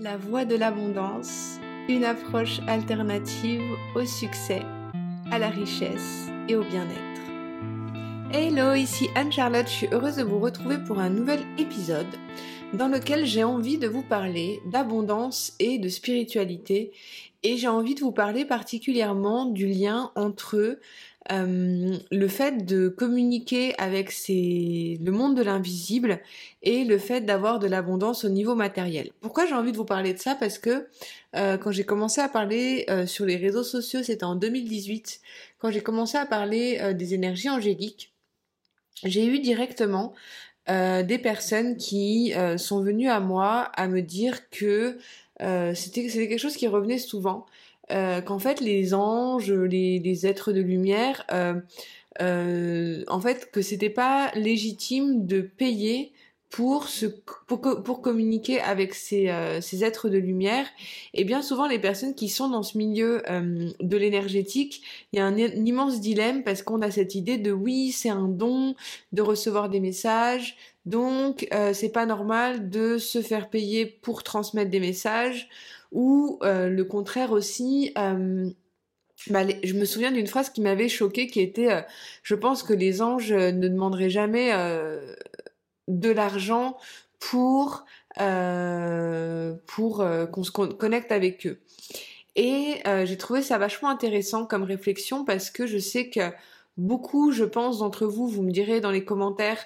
La voie de l'abondance, une approche alternative au succès, à la richesse et au bien-être. Hello, ici Anne-Charlotte, je suis heureuse de vous retrouver pour un nouvel épisode dans lequel j'ai envie de vous parler d'abondance et de spiritualité et j'ai envie de vous parler particulièrement du lien entre euh, le fait de communiquer avec le monde de l'invisible et le fait d'avoir de l'abondance au niveau matériel. Pourquoi j'ai envie de vous parler de ça? Parce que euh, quand j'ai commencé à parler euh, sur les réseaux sociaux, c'était en 2018, quand j'ai commencé à parler des énergies angéliques, j'ai eu directement des personnes qui sont venues à moi à me dire que c'était quelque chose qui revenait souvent euh, qu'en fait les anges, les, êtres de lumière, euh, euh, en fait que c'était pas légitime de payer pour, pour, pour communiquer avec ces, euh, ces, êtres de lumière. Et bien souvent, les personnes qui sont dans ce milieu euh, de l'énergétique, il y a un, immense dilemme parce qu'on a cette idée de oui, c'est un don de recevoir des messages, donc euh, c'est pas normal de se faire payer pour transmettre des messages ou euh, le contraire aussi. Euh, bah, je me souviens d'une phrase qui m'avait choquée, qui était euh, Je pense que les anges ne demanderaient jamais de l'argent pour, pour qu'on se connecte avec eux. Et j'ai trouvé ça vachement intéressant comme réflexion parce que je sais que beaucoup, je pense, d'entre vous, vous me direz dans les commentaires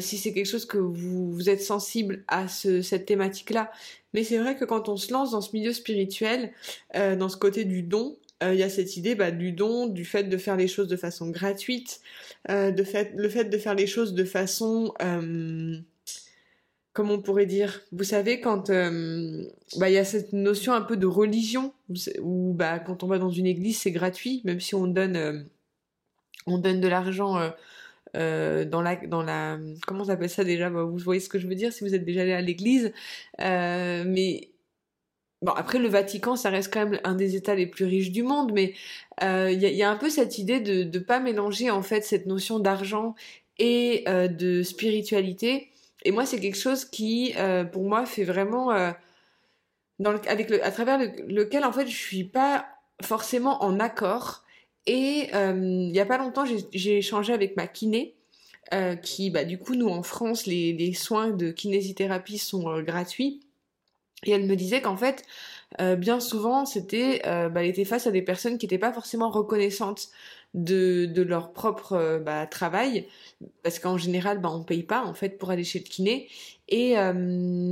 si c'est quelque chose que vous, êtes sensible à ce, cette thématique-là. Mais c'est vrai que quand on se lance dans ce milieu spirituel, euh, dans ce côté du don, euh, il y a cette idée bah, du don, du fait de faire les choses de façon gratuite, euh, le fait de faire les choses de façon, euh, comment on pourrait dire, vous savez quand bah, il y a cette notion un peu de religion où bah quand on va dans une église c'est gratuit, même si on donne on donne de l'argent euh, dans la dans la comment on appelle ça déjà? Vous voyez ce que je veux dire si vous êtes déjà allé à l'église. Euh, mais bon après le Vatican ça reste quand même un des États les plus riches du monde mais il euh, y, a, un peu cette idée de de pas mélanger en fait cette notion d'argent et euh, de spiritualité. Et moi c'est quelque chose qui euh, pour moi fait vraiment à travers lequel en fait je suis pas forcément en accord et euh, il y a pas longtemps, j'ai échangé avec ma kiné, euh, qui, bah, du coup, nous en France, les, soins de kinésithérapie sont euh, gratuits. Et elle me disait qu'en fait, bien souvent, c'était, bah, elle était face à des personnes qui n'étaient pas forcément reconnaissantes de, de leur propre bah, travail, parce qu'en général, bah, on paye pas en fait pour aller chez le kiné. Et,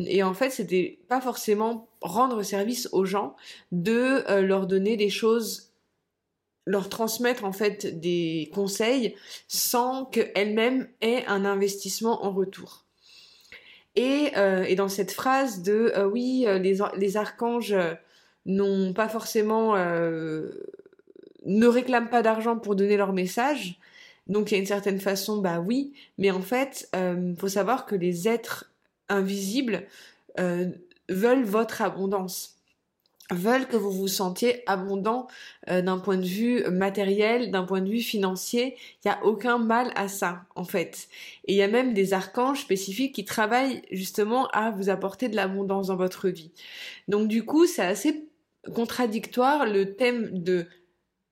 et en fait, c'était pas forcément rendre service aux gens de leur donner des choses leur transmettre en fait des conseils sans qu'elles-mêmes aient un investissement en retour. Et, euh, dans cette phrase de euh, oui, euh, les, les archanges n'ont pas forcément ne réclament pas d'argent pour donner leur message. Donc il y a une certaine façon, bah oui, mais en fait, il faut savoir que les êtres invisibles veulent votre abondance veulent que vous vous sentiez abondant euh, d'un point de vue matériel, d'un point de vue financier. Il n'y a aucun mal à ça, en fait. Et il y a même des archanges spécifiques qui travaillent justement à vous apporter de l'abondance dans votre vie. Donc du coup, c'est assez contradictoire le thème de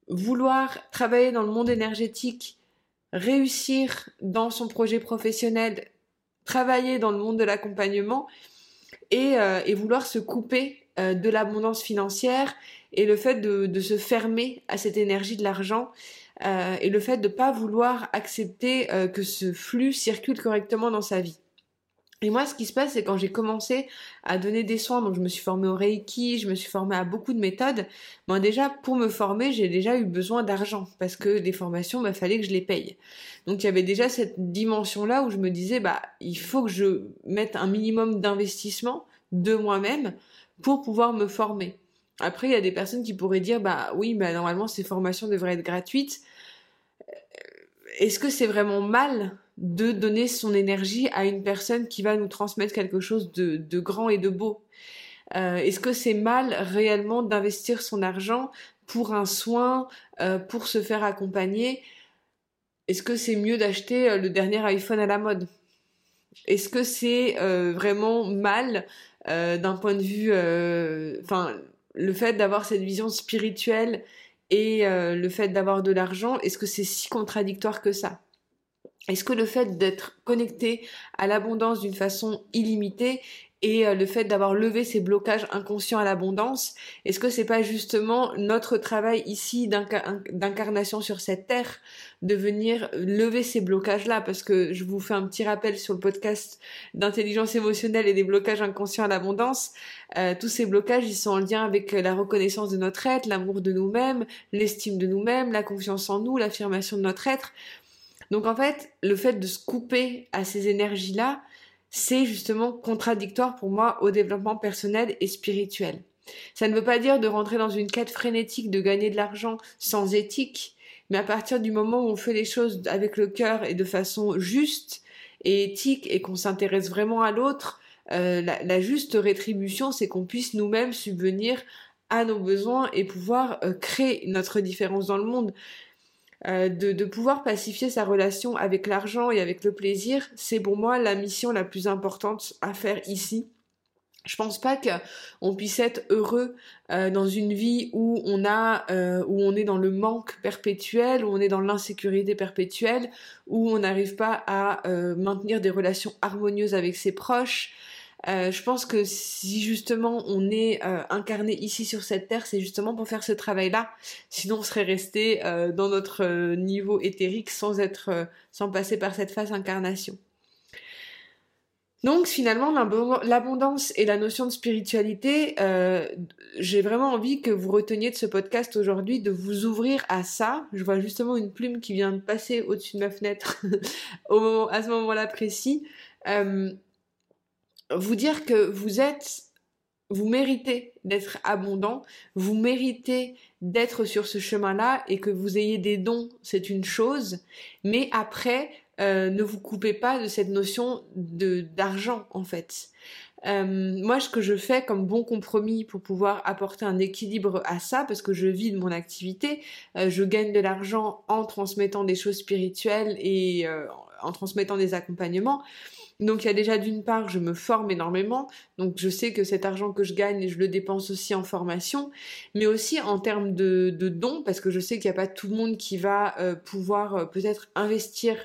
vouloir travailler dans le monde énergétique, réussir dans son projet professionnel, travailler dans le monde de l'accompagnement et, euh, et vouloir se couper euh, de l'abondance financière et le fait de, de, se fermer à cette énergie de l'argent euh, et le fait de ne pas vouloir accepter euh, que ce flux circule correctement dans sa vie. Et moi, ce qui se passe, c'est quand j'ai commencé à donner des soins, donc je me suis formée au Reiki, je me suis formée à beaucoup de méthodes. Moi, déjà, pour me former, j'ai déjà eu besoin d'argent parce que les formations, il bah, fallait que je les paye. Donc, il y avait déjà cette dimension-là où je me disais, bah, il faut que je mette un minimum d'investissement de moi-même pour pouvoir me former. Après, il y a des personnes qui pourraient dire, bah oui, mais normalement ces formations devraient être gratuites. Euh, est-ce que c'est vraiment mal de donner son énergie à une personne qui va nous transmettre quelque chose de, de grand et de beau? Euh, Est-ce que c'est mal réellement d'investir son argent pour un soin, euh, pour se faire accompagner? Est-ce que c'est mieux d'acheter le dernier iPhone à la mode? Est-ce que c'est vraiment mal d'un point de vue, enfin, le fait d'avoir cette vision spirituelle et le fait d'avoir de l'argent, est-ce que c'est si contradictoire que ça? Est-ce que le fait d'être connecté à l'abondance d'une façon illimitée et euh, le fait d'avoir levé ces blocages inconscients à l'abondance, est-ce que c'est pas justement notre travail ici d'incarnation sur cette terre de venir lever ces blocages-là? Parce que je vous fais un petit rappel sur le podcast d'intelligence émotionnelle et des blocages inconscients à l'abondance. Euh, tous ces blocages, ils sont en lien avec la reconnaissance de notre être, l'amour de nous-mêmes, l'estime de nous-mêmes, la confiance en nous, l'affirmation de notre être. Donc en fait, le fait de se couper à ces énergies-là, c'est justement contradictoire pour moi au développement personnel et spirituel. Ça ne veut pas dire de rentrer dans une quête frénétique de gagner de l'argent sans éthique, mais à partir du moment où on fait les choses avec le cœur et de façon juste et éthique et qu'on s'intéresse vraiment à l'autre, euh, la, juste rétribution, c'est qu'on puisse nous-mêmes subvenir à nos besoins et pouvoir euh, créer notre différence dans le monde. Euh, de, pouvoir pacifier sa relation avec l'argent et avec le plaisir, c'est pour moi la mission la plus importante à faire ici. Je pense pas qu'on puisse être heureux euh, dans une vie où on euh, où on est dans le manque perpétuel, où on est dans l'insécurité perpétuelle, où on n'arrive pas à maintenir des relations harmonieuses avec ses proches, euh, je pense que si justement on est euh, incarné ici sur cette terre, c'est justement pour faire ce travail-là. Sinon, on serait resté euh, dans notre niveau éthérique sans être, sans passer par cette phase incarnation. Donc finalement, l'abondance et la notion de spiritualité, j'ai vraiment envie que vous reteniez de ce podcast aujourd'hui, de vous ouvrir à ça. Je vois justement une plume qui vient de passer au-dessus de ma fenêtre au moment, à ce moment-là précis vous dire que vous êtes, vous méritez d'être abondant, vous méritez d'être sur ce chemin-là et que vous ayez des dons, c'est une chose, mais après, euh, ne vous coupez pas de cette notion de d'argent en fait. Euh, moi, ce que je fais comme bon compromis pour pouvoir apporter un équilibre à ça, parce que je vis de mon activité, euh, je gagne de l'argent en transmettant des choses spirituelles et en transmettant des accompagnements. Donc il y a déjà d'une part, je me forme énormément, donc je sais que cet argent que je gagne, je le dépense aussi en formation, mais aussi en termes de, dons, parce que je sais qu'il n'y a pas tout le monde qui va euh, pouvoir euh, peut-être investir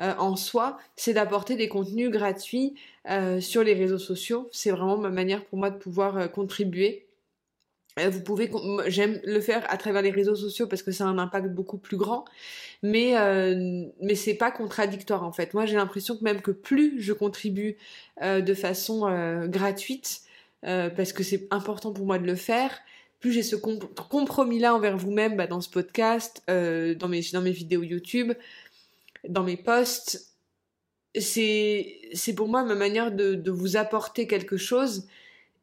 euh, en soi, c'est d'apporter des contenus gratuits sur les réseaux sociaux. C'est vraiment ma manière pour moi de pouvoir contribuer vous pouvez, j'aime le faire à travers les réseaux sociaux parce que ça a un impact beaucoup plus grand, mais euh, mais c'est pas contradictoire en fait. Moi j'ai l'impression que même que plus je contribue euh, de façon euh, gratuite, parce que c'est important pour moi de le faire, plus j'ai ce compromis là envers vous-même bah, dans ce podcast, dans mes dans mes vidéos YouTube, dans mes posts, c'est c'est pour moi ma manière de, vous apporter quelque chose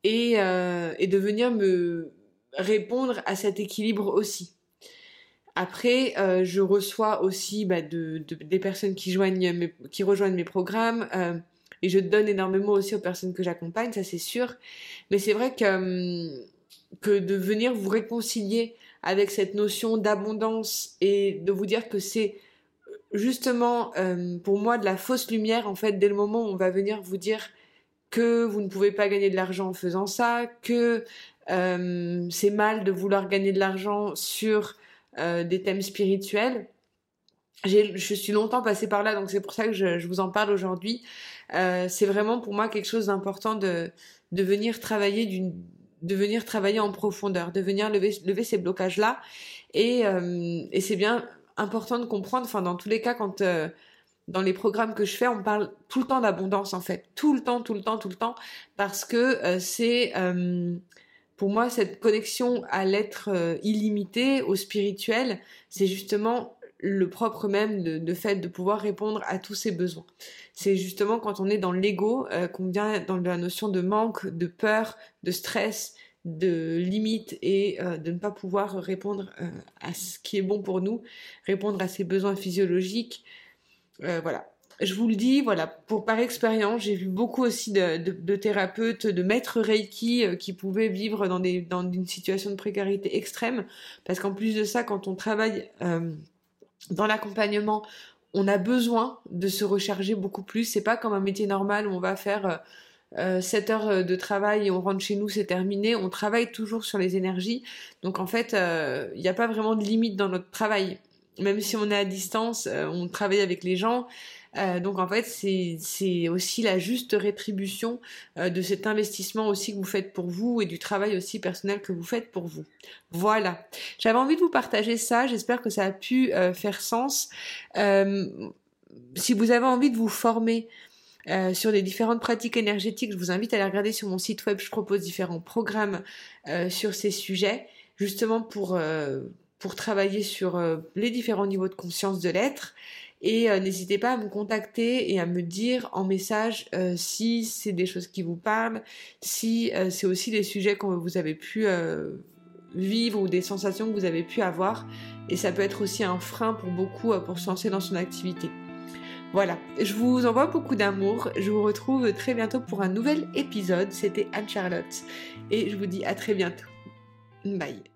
et de venir me répondre à cet équilibre aussi. Après, euh, je reçois aussi bah, de, des personnes qui, joignent qui rejoignent mes programmes euh, et je donne énormément aussi aux personnes que j'accompagne, ça c'est sûr. Mais c'est vrai que, hum, que de venir vous réconcilier avec cette notion d'abondance et de vous dire que c'est justement euh, pour moi de la fausse lumière en fait dès le moment où on va venir vous dire que vous ne pouvez pas gagner de l'argent en faisant ça, que euh, c'est mal de vouloir gagner de l'argent sur euh, des thèmes spirituels. Je suis longtemps passée par là, donc c'est pour ça que je, vous en parle aujourd'hui. Euh, c'est vraiment pour moi quelque chose d'important de, de venir travailler d'une de venir travailler en profondeur, de venir lever, lever ces blocages-là. Et, et c'est bien important de comprendre, enfin dans tous les cas, quand dans les programmes que je fais, on parle tout le temps d'abondance en fait, tout le temps, tout le temps, tout le temps, parce que c'est pour moi, cette connexion à l'être euh, illimité, au spirituel, c'est justement le propre même de, fait de pouvoir répondre à tous ces besoins. C'est justement quand on est dans l'ego, euh, qu'on vient dans la notion de manque, de peur, de stress, de limite et euh, de ne pas pouvoir répondre à ce qui est bon pour nous, répondre à ses besoins physiologiques. Voilà je vous le dis, voilà, pour par expérience, j'ai vu beaucoup aussi de, thérapeutes, de maîtres Reiki euh, qui pouvaient vivre dans, des, dans une situation de précarité extrême, parce qu'en plus de ça, quand on travaille euh, dans l'accompagnement, on a besoin de se recharger beaucoup plus. C'est pas comme un métier normal où on va faire 7 heures de travail et on rentre chez nous, c'est terminé. On travaille toujours sur les énergies. Donc en fait, il n'y a pas vraiment de limite dans notre travail. Même si on est à distance, on travaille avec les gens. Euh, donc en fait, c'est aussi la juste rétribution euh, de cet investissement aussi que vous faites pour vous et du travail aussi personnel que vous faites pour vous. Voilà. J'avais envie de vous partager ça. J'espère que ça a pu euh, faire sens. si vous avez envie de vous former sur des différentes pratiques énergétiques, je vous invite à aller regarder sur mon site web. Je propose différents programmes sur ces sujets, justement pour pour travailler sur les différents niveaux de conscience de l'être. Et euh, n'hésitez pas à me contacter et à me dire en message euh, si c'est des choses qui vous parlent, si euh, c'est aussi des sujets que vous avez pu vivre ou des sensations que vous avez pu avoir. Et ça peut être aussi un frein pour beaucoup pour se lancer dans son activité. Voilà, je vous envoie beaucoup d'amour. Je vous retrouve très bientôt pour un nouvel épisode. C'était Anne-Charlotte. Et je vous dis à très bientôt. Bye.